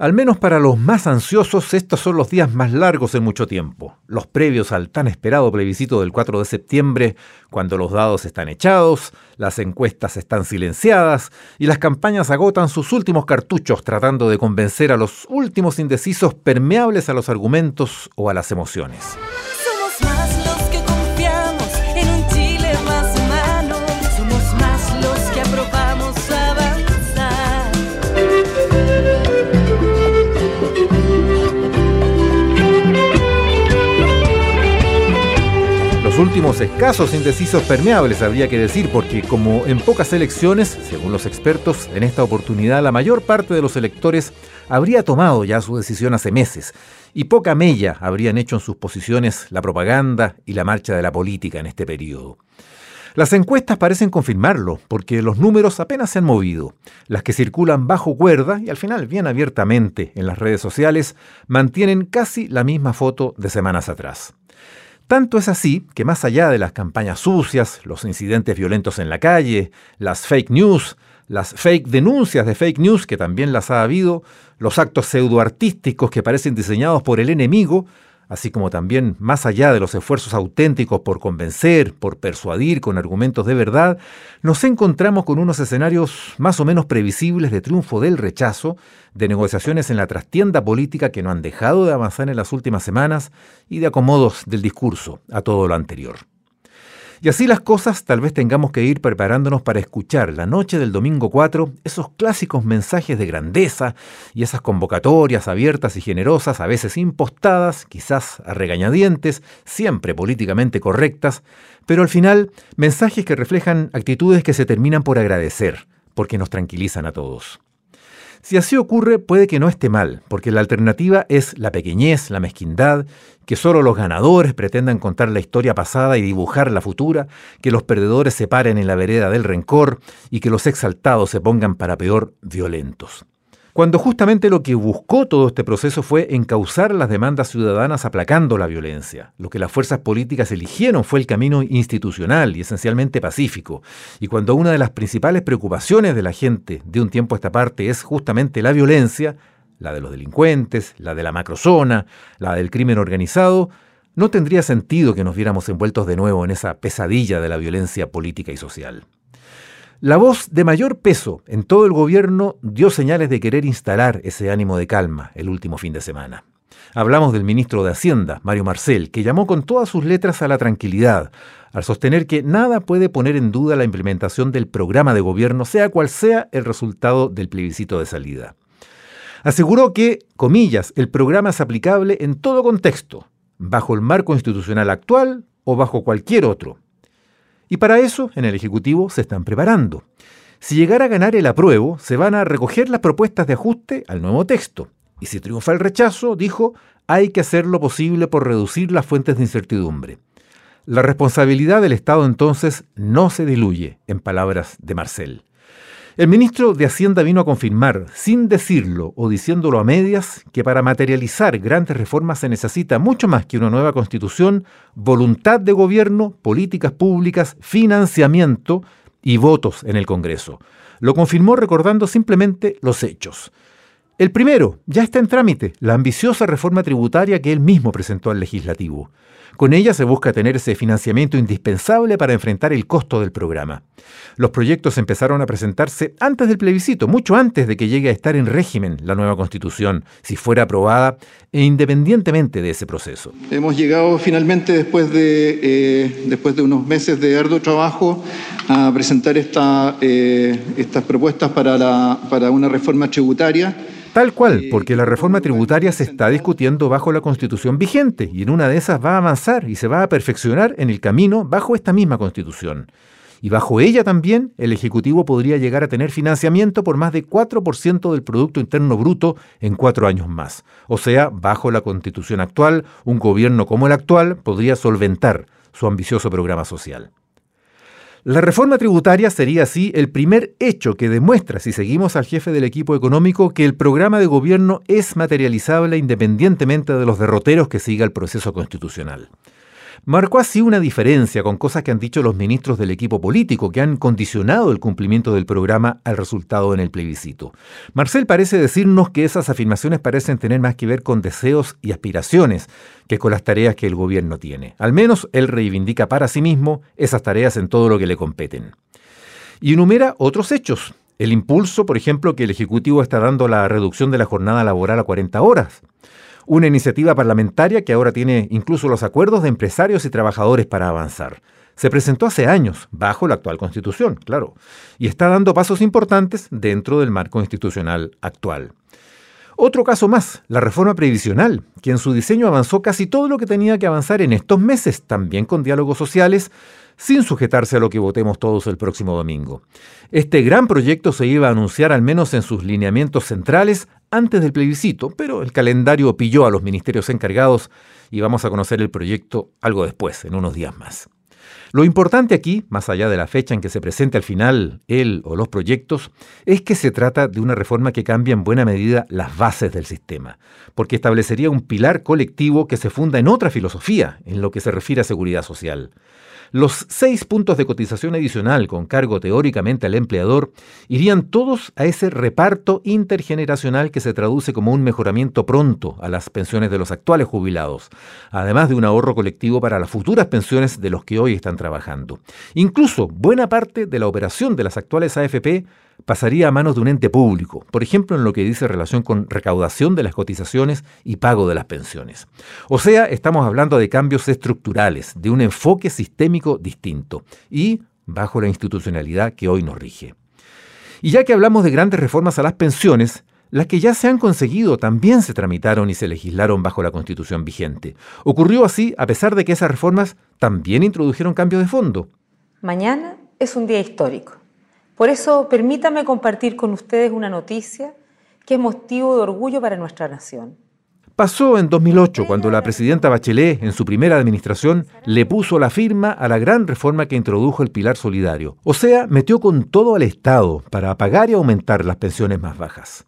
Al menos para los más ansiosos, estos son los días más largos en mucho tiempo, los previos al tan esperado plebiscito del 4 de septiembre, cuando los dados están echados, las encuestas están silenciadas y las campañas agotan sus últimos cartuchos tratando de convencer a los últimos indecisos permeables a los argumentos o a las emociones. Últimos escasos indecisos permeables, habría que decir, porque como en pocas elecciones, según los expertos, en esta oportunidad la mayor parte de los electores habría tomado ya su decisión hace meses, y poca mella habrían hecho en sus posiciones la propaganda y la marcha de la política en este periodo. Las encuestas parecen confirmarlo, porque los números apenas se han movido. Las que circulan bajo cuerda y al final bien abiertamente en las redes sociales mantienen casi la misma foto de semanas atrás. Tanto es así que más allá de las campañas sucias, los incidentes violentos en la calle, las fake news, las fake denuncias de fake news, que también las ha habido, los actos pseudoartísticos que parecen diseñados por el enemigo, así como también más allá de los esfuerzos auténticos por convencer, por persuadir con argumentos de verdad, nos encontramos con unos escenarios más o menos previsibles de triunfo del rechazo, de negociaciones en la trastienda política que no han dejado de avanzar en las últimas semanas y de acomodos del discurso a todo lo anterior. Y así las cosas, tal vez tengamos que ir preparándonos para escuchar la noche del domingo 4 esos clásicos mensajes de grandeza y esas convocatorias abiertas y generosas, a veces impostadas, quizás a regañadientes, siempre políticamente correctas, pero al final mensajes que reflejan actitudes que se terminan por agradecer, porque nos tranquilizan a todos. Si así ocurre, puede que no esté mal, porque la alternativa es la pequeñez, la mezquindad, que solo los ganadores pretendan contar la historia pasada y dibujar la futura, que los perdedores se paren en la vereda del rencor y que los exaltados se pongan para peor violentos cuando justamente lo que buscó todo este proceso fue encauzar las demandas ciudadanas aplacando la violencia. Lo que las fuerzas políticas eligieron fue el camino institucional y esencialmente pacífico. Y cuando una de las principales preocupaciones de la gente de un tiempo a esta parte es justamente la violencia, la de los delincuentes, la de la macrozona, la del crimen organizado, no tendría sentido que nos viéramos envueltos de nuevo en esa pesadilla de la violencia política y social. La voz de mayor peso en todo el gobierno dio señales de querer instalar ese ánimo de calma el último fin de semana. Hablamos del ministro de Hacienda, Mario Marcel, que llamó con todas sus letras a la tranquilidad, al sostener que nada puede poner en duda la implementación del programa de gobierno, sea cual sea el resultado del plebiscito de salida. Aseguró que, comillas, el programa es aplicable en todo contexto, bajo el marco institucional actual o bajo cualquier otro, y para eso, en el Ejecutivo se están preparando. Si llegara a ganar el apruebo, se van a recoger las propuestas de ajuste al nuevo texto. Y si triunfa el rechazo, dijo, hay que hacer lo posible por reducir las fuentes de incertidumbre. La responsabilidad del Estado entonces no se diluye, en palabras de Marcel. El ministro de Hacienda vino a confirmar, sin decirlo o diciéndolo a medias, que para materializar grandes reformas se necesita mucho más que una nueva constitución, voluntad de gobierno, políticas públicas, financiamiento y votos en el Congreso. Lo confirmó recordando simplemente los hechos. El primero, ya está en trámite, la ambiciosa reforma tributaria que él mismo presentó al legislativo. Con ella se busca tener ese financiamiento indispensable para enfrentar el costo del programa. Los proyectos empezaron a presentarse antes del plebiscito, mucho antes de que llegue a estar en régimen la nueva constitución, si fuera aprobada, e independientemente de ese proceso. Hemos llegado finalmente, después de, eh, después de unos meses de arduo trabajo, a presentar esta, eh, estas propuestas para, la, para una reforma tributaria Tal cual, porque la reforma tributaria se está discutiendo bajo la constitución vigente y en una de esas va a avanzar y se va a perfeccionar en el camino bajo esta misma constitución. Y bajo ella también el Ejecutivo podría llegar a tener financiamiento por más de 4% del Producto Interno Bruto en cuatro años más. O sea, bajo la constitución actual, un gobierno como el actual podría solventar su ambicioso programa social. La reforma tributaria sería así el primer hecho que demuestra, si seguimos al jefe del equipo económico, que el programa de gobierno es materializable independientemente de los derroteros que siga el proceso constitucional marcó así una diferencia con cosas que han dicho los ministros del equipo político, que han condicionado el cumplimiento del programa al resultado en el plebiscito. Marcel parece decirnos que esas afirmaciones parecen tener más que ver con deseos y aspiraciones que con las tareas que el gobierno tiene. Al menos él reivindica para sí mismo esas tareas en todo lo que le competen. Y enumera otros hechos. El impulso, por ejemplo, que el Ejecutivo está dando a la reducción de la jornada laboral a 40 horas una iniciativa parlamentaria que ahora tiene incluso los acuerdos de empresarios y trabajadores para avanzar. Se presentó hace años, bajo la actual constitución, claro, y está dando pasos importantes dentro del marco institucional actual. Otro caso más, la reforma previsional, que en su diseño avanzó casi todo lo que tenía que avanzar en estos meses, también con diálogos sociales, sin sujetarse a lo que votemos todos el próximo domingo. Este gran proyecto se iba a anunciar al menos en sus lineamientos centrales antes del plebiscito, pero el calendario pilló a los ministerios encargados y vamos a conocer el proyecto algo después, en unos días más. Lo importante aquí, más allá de la fecha en que se presente al final él o los proyectos, es que se trata de una reforma que cambia en buena medida las bases del sistema, porque establecería un pilar colectivo que se funda en otra filosofía en lo que se refiere a seguridad social. Los seis puntos de cotización adicional con cargo teóricamente al empleador irían todos a ese reparto intergeneracional que se traduce como un mejoramiento pronto a las pensiones de los actuales jubilados, además de un ahorro colectivo para las futuras pensiones de los que hoy están trabajando. Incluso buena parte de la operación de las actuales AFP pasaría a manos de un ente público, por ejemplo en lo que dice relación con recaudación de las cotizaciones y pago de las pensiones. O sea, estamos hablando de cambios estructurales, de un enfoque sistémico distinto y bajo la institucionalidad que hoy nos rige. Y ya que hablamos de grandes reformas a las pensiones, las que ya se han conseguido también se tramitaron y se legislaron bajo la constitución vigente. Ocurrió así a pesar de que esas reformas también introdujeron cambios de fondo. Mañana es un día histórico. Por eso, permítame compartir con ustedes una noticia que es motivo de orgullo para nuestra nación. Pasó en 2008, cuando la presidenta Bachelet, en su primera administración, le puso la firma a la gran reforma que introdujo el Pilar Solidario. O sea, metió con todo al Estado para pagar y aumentar las pensiones más bajas.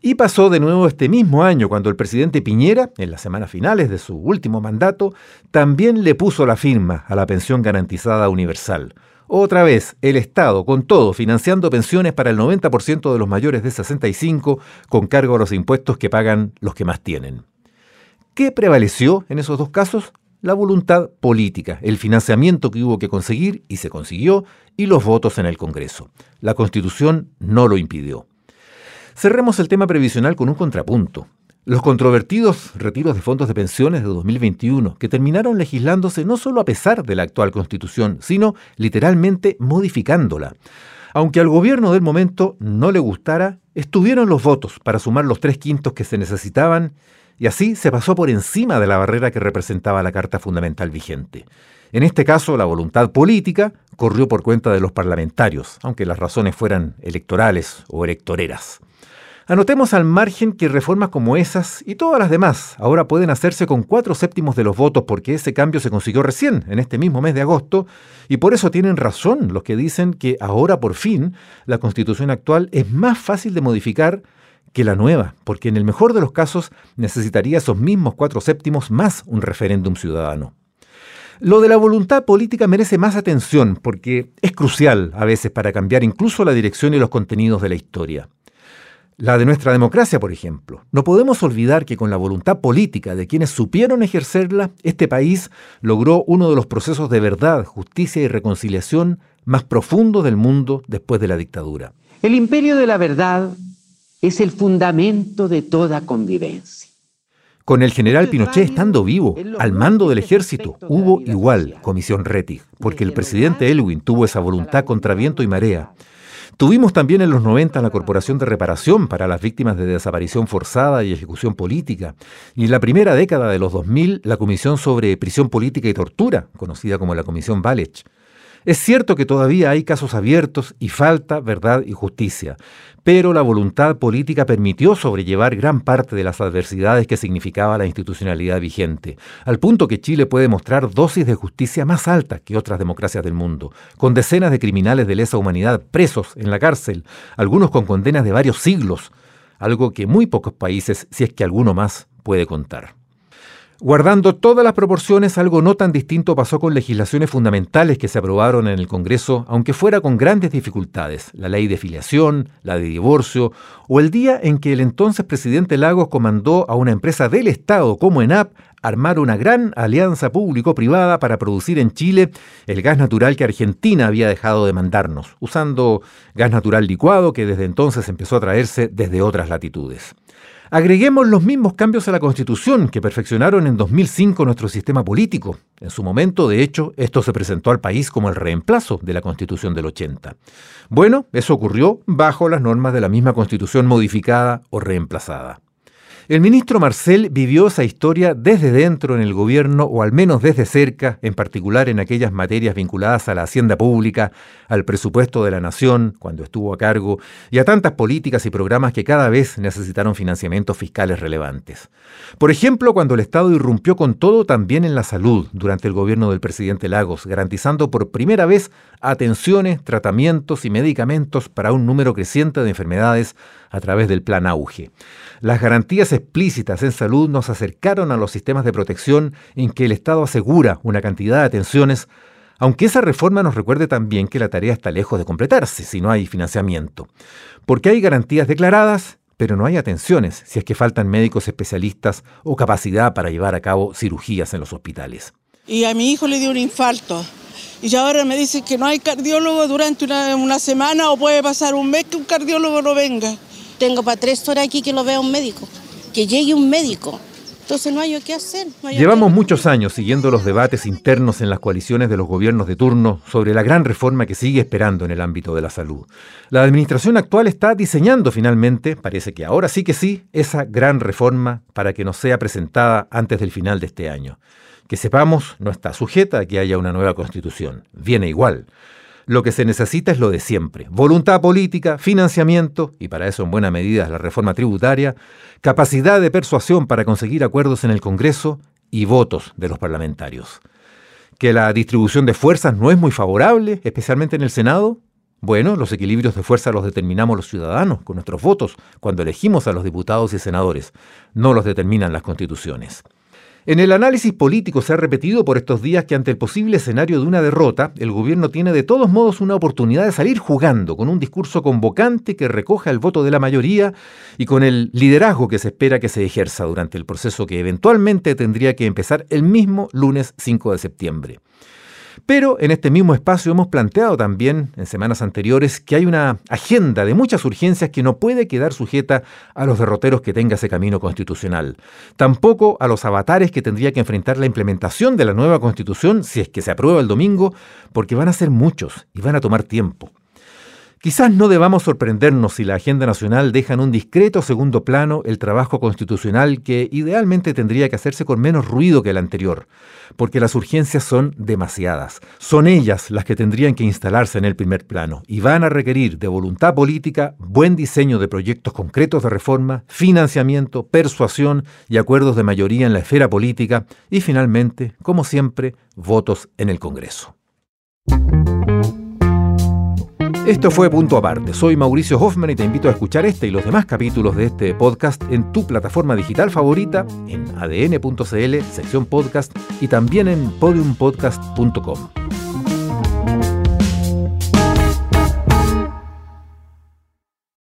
Y pasó de nuevo este mismo año, cuando el presidente Piñera, en las semanas finales de su último mandato, también le puso la firma a la pensión garantizada universal. Otra vez, el Estado, con todo, financiando pensiones para el 90% de los mayores de 65, con cargo a los impuestos que pagan los que más tienen. ¿Qué prevaleció en esos dos casos? La voluntad política, el financiamiento que hubo que conseguir y se consiguió, y los votos en el Congreso. La Constitución no lo impidió. Cerremos el tema previsional con un contrapunto. Los controvertidos retiros de fondos de pensiones de 2021, que terminaron legislándose no solo a pesar de la actual constitución, sino literalmente modificándola. Aunque al gobierno del momento no le gustara, estuvieron los votos para sumar los tres quintos que se necesitaban y así se pasó por encima de la barrera que representaba la Carta Fundamental vigente. En este caso, la voluntad política corrió por cuenta de los parlamentarios, aunque las razones fueran electorales o electoreras. Anotemos al margen que reformas como esas y todas las demás ahora pueden hacerse con cuatro séptimos de los votos porque ese cambio se consiguió recién, en este mismo mes de agosto, y por eso tienen razón los que dicen que ahora por fin la constitución actual es más fácil de modificar que la nueva, porque en el mejor de los casos necesitaría esos mismos cuatro séptimos más un referéndum ciudadano. Lo de la voluntad política merece más atención porque es crucial a veces para cambiar incluso la dirección y los contenidos de la historia. La de nuestra democracia, por ejemplo. No podemos olvidar que con la voluntad política de quienes supieron ejercerla, este país logró uno de los procesos de verdad, justicia y reconciliación más profundos del mundo después de la dictadura. El imperio de la verdad es el fundamento de toda convivencia. Con el general Pinochet estando vivo, al mando del ejército, hubo igual comisión Rettig, porque el presidente Elwin tuvo esa voluntad contra viento y marea. Tuvimos también en los 90 la Corporación de Reparación para las Víctimas de Desaparición Forzada y Ejecución Política, y en la primera década de los 2000 la Comisión sobre Prisión Política y Tortura, conocida como la Comisión Valech. Es cierto que todavía hay casos abiertos y falta verdad y justicia, pero la voluntad política permitió sobrellevar gran parte de las adversidades que significaba la institucionalidad vigente, al punto que Chile puede mostrar dosis de justicia más altas que otras democracias del mundo, con decenas de criminales de lesa humanidad presos en la cárcel, algunos con condenas de varios siglos, algo que muy pocos países, si es que alguno más, puede contar. Guardando todas las proporciones, algo no tan distinto pasó con legislaciones fundamentales que se aprobaron en el Congreso, aunque fuera con grandes dificultades, la ley de filiación, la de divorcio, o el día en que el entonces presidente Lagos comandó a una empresa del Estado como ENAP armar una gran alianza público-privada para producir en Chile el gas natural que Argentina había dejado de mandarnos, usando gas natural licuado que desde entonces empezó a traerse desde otras latitudes. Agreguemos los mismos cambios a la Constitución que perfeccionaron en 2005 nuestro sistema político. En su momento, de hecho, esto se presentó al país como el reemplazo de la Constitución del 80. Bueno, eso ocurrió bajo las normas de la misma Constitución modificada o reemplazada. El ministro Marcel vivió esa historia desde dentro en el gobierno o al menos desde cerca, en particular en aquellas materias vinculadas a la hacienda pública, al presupuesto de la nación cuando estuvo a cargo y a tantas políticas y programas que cada vez necesitaron financiamientos fiscales relevantes. Por ejemplo, cuando el Estado irrumpió con todo también en la salud durante el gobierno del presidente Lagos, garantizando por primera vez atenciones, tratamientos y medicamentos para un número creciente de enfermedades a través del plan Auge. Las garantías explícitas en salud nos acercaron a los sistemas de protección en que el Estado asegura una cantidad de atenciones, aunque esa reforma nos recuerde también que la tarea está lejos de completarse si no hay financiamiento. Porque hay garantías declaradas, pero no hay atenciones si es que faltan médicos especialistas o capacidad para llevar a cabo cirugías en los hospitales. Y a mi hijo le dio un infarto. Y ahora me dicen que no hay cardiólogo durante una, una semana o puede pasar un mes que un cardiólogo no venga. Tengo para tres horas aquí que lo vea un médico, que llegue un médico. Entonces no hay qué hacer. Llevamos muchos años siguiendo los debates internos en las coaliciones de los gobiernos de turno sobre la gran reforma que sigue esperando en el ámbito de la salud. La administración actual está diseñando finalmente, parece que ahora sí que sí, esa gran reforma para que nos sea presentada antes del final de este año. Que sepamos, no está sujeta a que haya una nueva constitución. Viene igual. Lo que se necesita es lo de siempre. Voluntad política, financiamiento, y para eso en buena medida la reforma tributaria, capacidad de persuasión para conseguir acuerdos en el Congreso y votos de los parlamentarios. Que la distribución de fuerzas no es muy favorable, especialmente en el Senado. Bueno, los equilibrios de fuerza los determinamos los ciudadanos con nuestros votos cuando elegimos a los diputados y senadores, no los determinan las constituciones. En el análisis político se ha repetido por estos días que ante el posible escenario de una derrota, el gobierno tiene de todos modos una oportunidad de salir jugando con un discurso convocante que recoja el voto de la mayoría y con el liderazgo que se espera que se ejerza durante el proceso que eventualmente tendría que empezar el mismo lunes 5 de septiembre. Pero en este mismo espacio hemos planteado también en semanas anteriores que hay una agenda de muchas urgencias que no puede quedar sujeta a los derroteros que tenga ese camino constitucional. Tampoco a los avatares que tendría que enfrentar la implementación de la nueva constitución si es que se aprueba el domingo, porque van a ser muchos y van a tomar tiempo. Quizás no debamos sorprendernos si la agenda nacional deja en un discreto segundo plano el trabajo constitucional que idealmente tendría que hacerse con menos ruido que el anterior, porque las urgencias son demasiadas. Son ellas las que tendrían que instalarse en el primer plano y van a requerir de voluntad política, buen diseño de proyectos concretos de reforma, financiamiento, persuasión y acuerdos de mayoría en la esfera política y finalmente, como siempre, votos en el Congreso. Esto fue Punto Aparte. Soy Mauricio Hoffman y te invito a escuchar este y los demás capítulos de este podcast en tu plataforma digital favorita, en adn.cl, sección podcast y también en podiumpodcast.com.